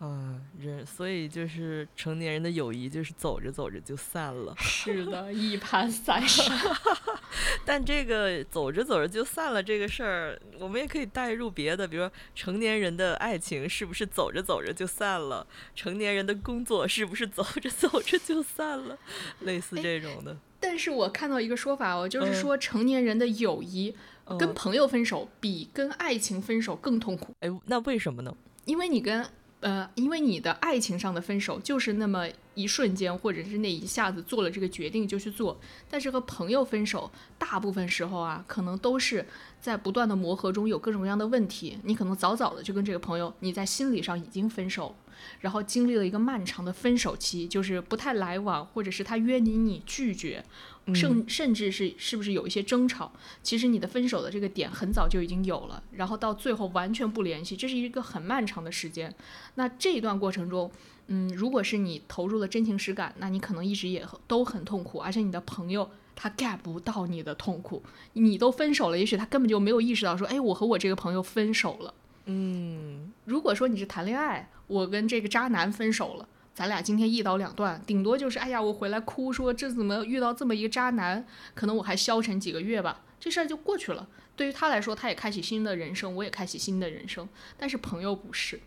嗯，人，所以就是成年人的友谊，就是走着走着就散了。是的，一盘散沙。<laughs> <laughs> 但这个走着走着就散了这个事儿，我们也可以带入别的，比如说成年人的爱情是不是走着走着就散了？成年人的工作是不是走着走着就散了？类似这种的。但是我看到一个说法哦，就是说成年人的友谊跟朋友分手比跟爱情分手更痛苦。哎，那为什么呢？因为你跟呃，因为你的爱情上的分手就是那么一瞬间，或者是那一下子做了这个决定就去做。但是和朋友分手，大部分时候啊，可能都是在不断的磨合中有各种各样的问题。你可能早早的就跟这个朋友，你在心理上已经分手。然后经历了一个漫长的分手期，就是不太来往，或者是他约你你拒绝，甚甚至是是不是有一些争吵？其实你的分手的这个点很早就已经有了，然后到最后完全不联系，这是一个很漫长的时间。那这一段过程中，嗯，如果是你投入了真情实感，那你可能一直也都很痛苦，而且你的朋友他 get 不到你的痛苦，你都分手了，也许他根本就没有意识到说，哎，我和我这个朋友分手了。嗯，如果说你是谈恋爱，我跟这个渣男分手了，咱俩今天一刀两断，顶多就是哎呀，我回来哭说这怎么遇到这么一个渣男，可能我还消沉几个月吧，这事儿就过去了。对于他来说，他也开启新的人生，我也开启新的人生。但是朋友不是，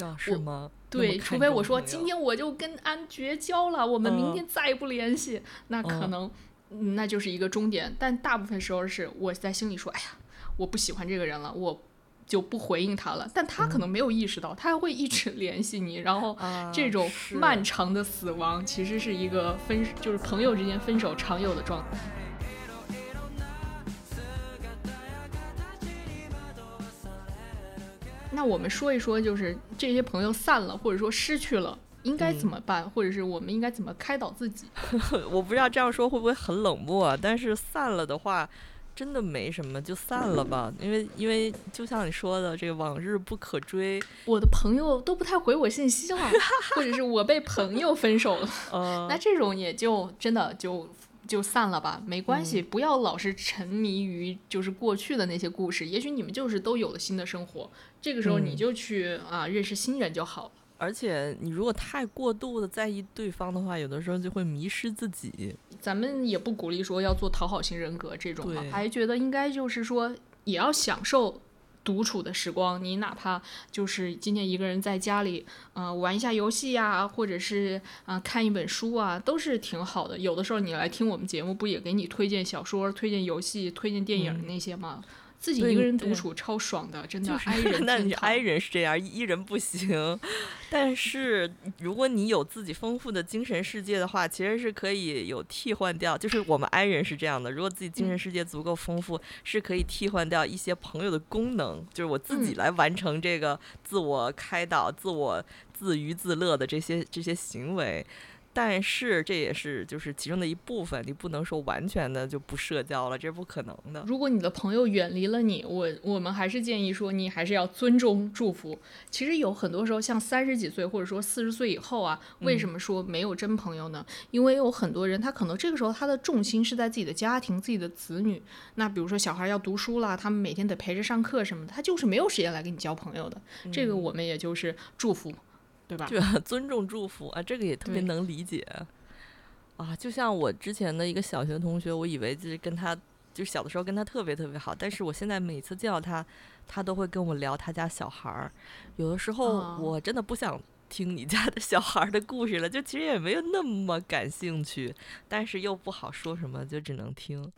啊是吗？对，除非我说今天我就跟安绝交了，我们明天再也不联系，那可能那就是一个终点。但大部分时候是我在心里说，哎呀，我不喜欢这个人了，我。就不回应他了，但他可能没有意识到，他还会一直联系你，然后这种漫长的死亡其实是一个分，就是朋友之间分手常有的状态。那我们说一说，就是这些朋友散了，或者说失去了，应该怎么办，或者是我们应该怎么开导自己？<laughs> 我不知道这样说会不会很冷漠，啊但是散了的话。真的没什么，就散了吧。因为因为就像你说的，这个往日不可追。我的朋友都不太回我信息了，或者是我被朋友分手了。<laughs> 那这种也就真的就就散了吧，没关系。不要老是沉迷于就是过去的那些故事。也许你们就是都有了新的生活，这个时候你就去啊认识新人就好了。而且你如果太过度的在意对方的话，有的时候就会迷失自己。咱们也不鼓励说要做讨好型人格这种，还觉得应该就是说也要享受独处的时光。你哪怕就是今天一个人在家里，呃，玩一下游戏呀，或者是啊看一本书啊，都是挺好的。有的时候你来听我们节目，不也给你推荐小说、推荐游戏、推荐电影那些吗？自己一个人独处超爽的，真的。就是，<laughs> 那你 I 人是这样，E 人不行。但是如果你有自己丰富的精神世界的话，其实是可以有替换掉。就是我们 I 人是这样的，如果自己精神世界足够丰富，是可以替换掉一些朋友的功能，就是我自己来完成这个自我开导、自我自娱自乐的这些这些行为。但是这也是就是其中的一部分，你不能说完全的就不社交了，这是不可能的。如果你的朋友远离了你，我我们还是建议说你还是要尊重祝福。其实有很多时候，像三十几岁或者说四十岁以后啊，为什么说没有真朋友呢？因为有很多人他可能这个时候他的重心是在自己的家庭、自己的子女。那比如说小孩要读书啦，他们每天得陪着上课什么的，他就是没有时间来跟你交朋友的。这个我们也就是祝福。对吧？<laughs> 尊重祝福啊，这个也特别能理解啊。就像我之前的一个小学同学，我以为就是跟他，就小的时候跟他特别特别好，但是我现在每次见到他，他都会跟我聊他家小孩儿。有的时候我真的不想听你家的小孩的故事了，就其实也没有那么感兴趣，但是又不好说什么，就只能听。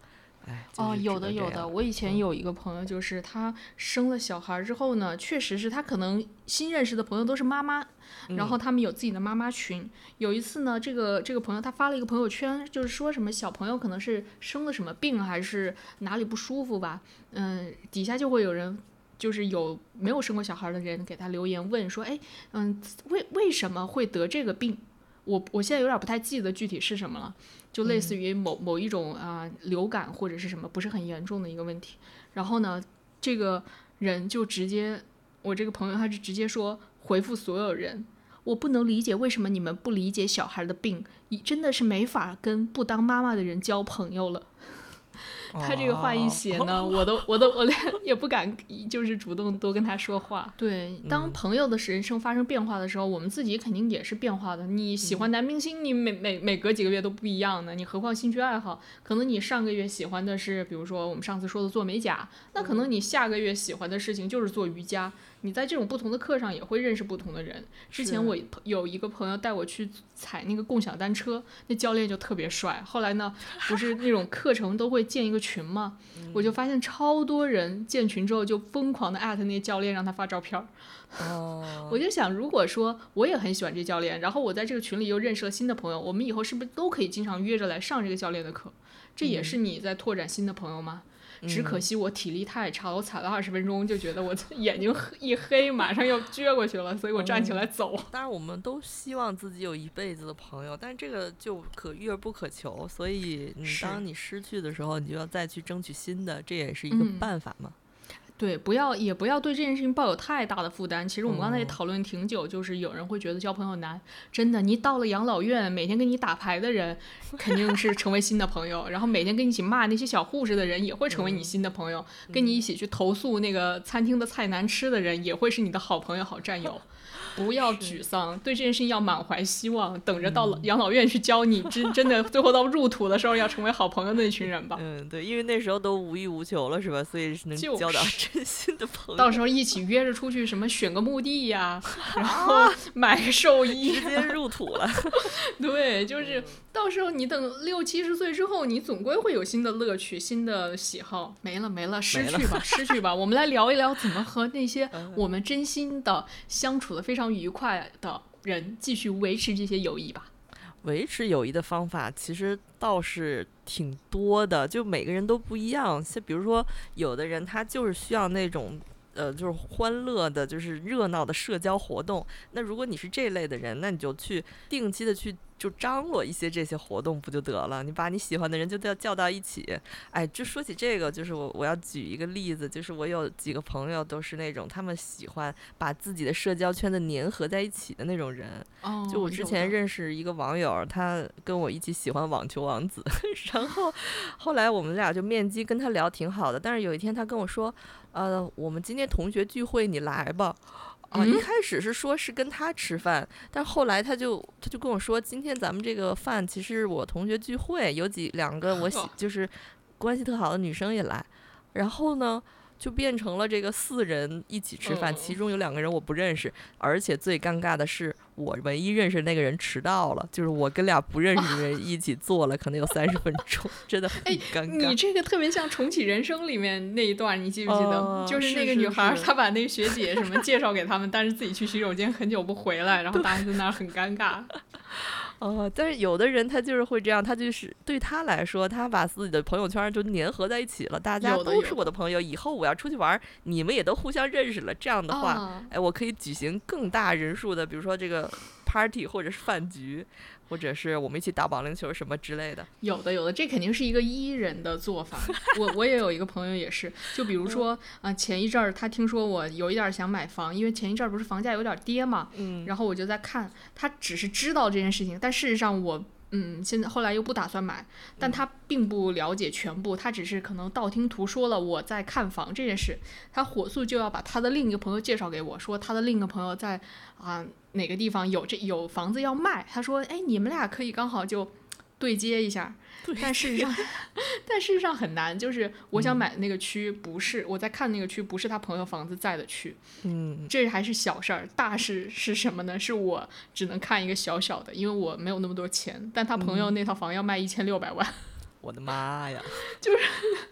哦，有的有的，我以前有一个朋友，就是他生了小孩之后呢，确实是他可能新认识的朋友都是妈妈，然后他们有自己的妈妈群。有一次呢，这个这个朋友他发了一个朋友圈，就是说什么小朋友可能是生了什么病，还是哪里不舒服吧，嗯，底下就会有人，就是有没有生过小孩的人给他留言问说，哎，嗯，为为什么会得这个病？我我现在有点不太记得具体是什么了。就类似于某某一种啊流感或者是什么不是很严重的一个问题，然后呢，这个人就直接，我这个朋友他是直接说回复所有人，我不能理解为什么你们不理解小孩的病，真的是没法跟不当妈妈的人交朋友了。他这个话一写呢，<laughs> 我都我都我连也不敢，就是主动多跟他说话。对，当朋友的人生发生变化的时候，我们自己肯定也是变化的。你喜欢男明星，你每每每隔几个月都不一样的，你何况兴趣爱好？可能你上个月喜欢的是，比如说我们上次说的做美甲，那可能你下个月喜欢的事情就是做瑜伽。你在这种不同的课上也会认识不同的人。之前我有一个朋友带我去踩那个共享单车，那教练就特别帅。后来呢，<laughs> 不是那种课程都会建一个群吗？我就发现超多人建群之后就疯狂的艾特那些教练，让他发照片儿。哦，<laughs> 我就想，如果说我也很喜欢这教练，然后我在这个群里又认识了新的朋友，我们以后是不是都可以经常约着来上这个教练的课？这也是你在拓展新的朋友吗？只可惜我体力太差了，我踩了二十分钟就觉得我 <laughs> 眼睛一黑，马上要撅过去了，所以我站起来走。当然，我们都希望自己有一辈子的朋友，但是这个就可遇而不可求，所以你当你失去的时候，你就要再去争取新的，这也是一个办法嘛。对，不要也不要对这件事情抱有太大的负担。其实我们刚才也讨论挺久，就是有人会觉得交朋友难，真的，你到了养老院，每天跟你打牌的人 <laughs> 肯定是成为新的朋友，然后每天跟你一起骂那些小护士的人也会成为你新的朋友，跟你一起去投诉那个餐厅的菜难吃的人也会是你的好朋友、好战友。不要沮丧，对这件事情要满怀希望，等着到养老院去教你真真的，最后到入土的时候要成为好朋友那群人吧。嗯，对，因为那时候都无欲无求了，是吧？所以能交到真心的朋友。到时候一起约着出去，什么选个墓地呀，然后买个寿衣，直接入土了。<laughs> 对，就是到时候你等六七十岁之后，你总归会有新的乐趣、新的喜好。没了没了，失去吧，<laughs> 失去吧。我们来聊一聊怎么和那些我们真心的相处的非常。愉快的人继续维持这些友谊吧。维持友谊的方法其实倒是挺多的，就每个人都不一样。像比如说，有的人他就是需要那种。呃，就是欢乐的，就是热闹的社交活动。那如果你是这类的人，那你就去定期的去就张罗一些这些活动不就得了？你把你喜欢的人就叫叫到一起。哎，就说起这个，就是我我要举一个例子，就是我有几个朋友都是那种他们喜欢把自己的社交圈子粘合在一起的那种人。哦。就我之前认识一个网友，他跟我一起喜欢网球王子，<laughs> 然后后来我们俩就面基，跟他聊挺好的。但是有一天他跟我说。呃，我们今天同学聚会，你来吧。啊，一开始是说是跟他吃饭，但后来他就他就跟我说，今天咱们这个饭其实我同学聚会，有几两个我喜 <laughs> 就是关系特好的女生也来。然后呢，就变成了这个四人一起吃饭，其中有两个人我不认识，而且最尴尬的是，我唯一认识那个人迟到了，就是我跟俩不认识的人一起坐了，可能有三十分钟，<laughs> 真的很尴尬。你这个特别像《重启人生》里面那一段，你记不记得？就是那个女孩，她把那个学姐什么介绍给他们，但是自己去洗手间很久不回来，然后大家在那儿很尴尬。<laughs> 哦，但是有的人他就是会这样，他就是对他来说，他把自己的朋友圈就粘合在一起了，大家都是我的朋友，以后我要出去玩，你们也都互相认识了，这样的话，哎，我可以举行更大人数的，比如说这个 party 或者是饭局。或者是我们一起打保龄球什么之类的，有的有的，这肯定是一个伊人的做法。我我也有一个朋友也是，就比如说啊，前一阵儿他听说我有一点想买房，因为前一阵儿不是房价有点跌嘛，嗯，然后我就在看，他只是知道这件事情，但事实上我。嗯，现在后来又不打算买，但他并不了解全部，他只是可能道听途说了我在看房这件事，他火速就要把他的另一个朋友介绍给我，说他的另一个朋友在啊哪个地方有这有房子要卖，他说哎你们俩可以刚好就对接一下。<laughs> 但事实上，<laughs> 但事实上很难。就是我想买的那个区，不是我在看那个区，不是他朋友房子在的区。嗯，这还是小事儿，大事是什么呢？是我只能看一个小小的，因为我没有那么多钱。但他朋友那套房要卖一千六百万。我的妈呀！<laughs> 就是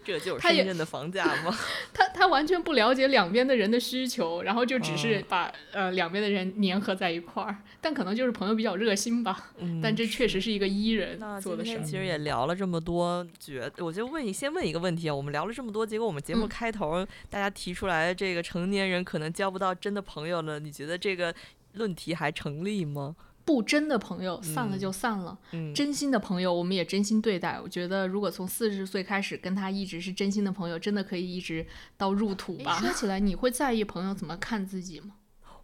这就是深圳的房价吗？<laughs> 他他完全不了解两边的人的需求，然后就只是把呃两边的人粘合在一块儿。但可能就是朋友比较热心吧。嗯。但这确实是一个伊人做的事。其实也聊了这么多，觉我就问你，先问一个问题啊。我们聊了这么多，结果我们节目开头大家提出来这个成年人可能交不到真的朋友了，你觉得这个论题还成立吗？不真的朋友散了就散了，真心的朋友我们也真心对待。我觉得如果从四十岁开始跟他一直是真心的朋友，真的可以一直到入土吧。说起来，你会在意朋友怎么看自己吗？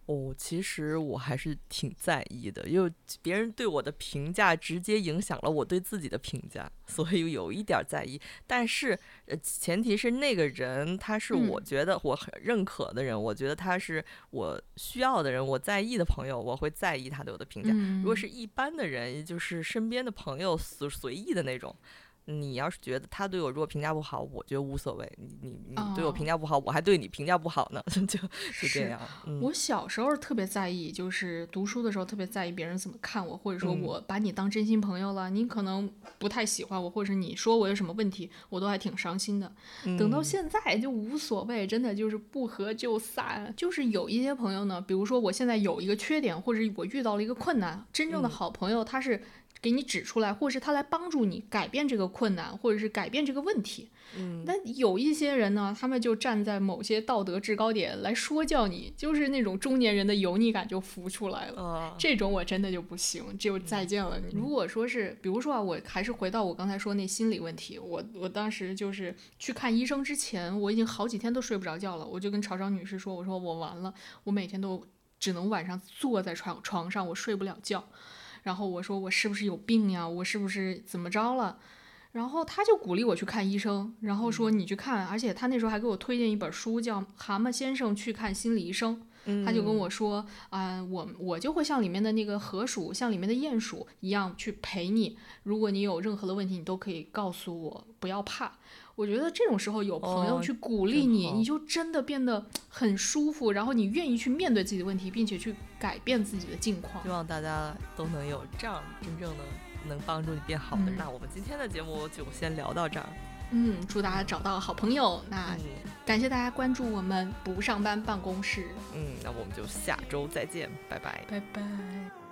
哦，其实我还是挺在意的，因为别人对我的评价直接影响了我对自己的评价，<laughs> 所以有一点在意。但是，呃，前提是那个人他是我觉得我很认可的人，我觉得他是我需要的人，我在意的朋友，我会在意他对我的评价。如果是一般的人，也就是身边的朋友随随意的那种。你要是觉得他对我如果评价不好，我觉得无所谓。你你你对我评价不好，我还对你评价不好呢，<laughs> 就就这样。我小时候特别在意，就是读书的时候特别在意别人怎么看我，或者说我把你当真心朋友了，你可能不太喜欢我，或者你说我有什么问题，我都还挺伤心的。等到现在就无所谓，真的就是不合就散。就是有一些朋友呢，比如说我现在有一个缺点，或者我遇到了一个困难，真正的好朋友他是。给你指出来，或者是他来帮助你改变这个困难，或者是改变这个问题。嗯，那有一些人呢，他们就站在某些道德制高点来说教你，就是那种中年人的油腻感就浮出来了。这种我真的就不行，就再见了。如果说是，比如说啊，我还是回到我刚才说那心理问题，我我当时就是去看医生之前，我已经好几天都睡不着觉了，我就跟潮潮女士说，我说我完了，我每天都只能晚上坐在床床上，我睡不了觉。然后我说我是不是有病呀？我是不是怎么着了？然后他就鼓励我去看医生，然后说你去看，而且他那时候还给我推荐一本书，叫《蛤蟆先生去看心理医生》。他就跟我说啊，我我就会像里面的那个河鼠，像里面的鼹鼠一样去陪你。如果你有任何的问题，你都可以告诉我，不要怕。我觉得这种时候有朋友去鼓励你，你就真的变得很舒服，然后你愿意去面对自己的问题，并且去改变自己的境况。希望大家都能有这样真正的能帮助你变好的。那我们今天的节目就先聊到这儿。嗯，祝大家找到好朋友。那感谢大家关注我们不上班办公室。嗯，那我们就下周再见，拜拜，拜拜。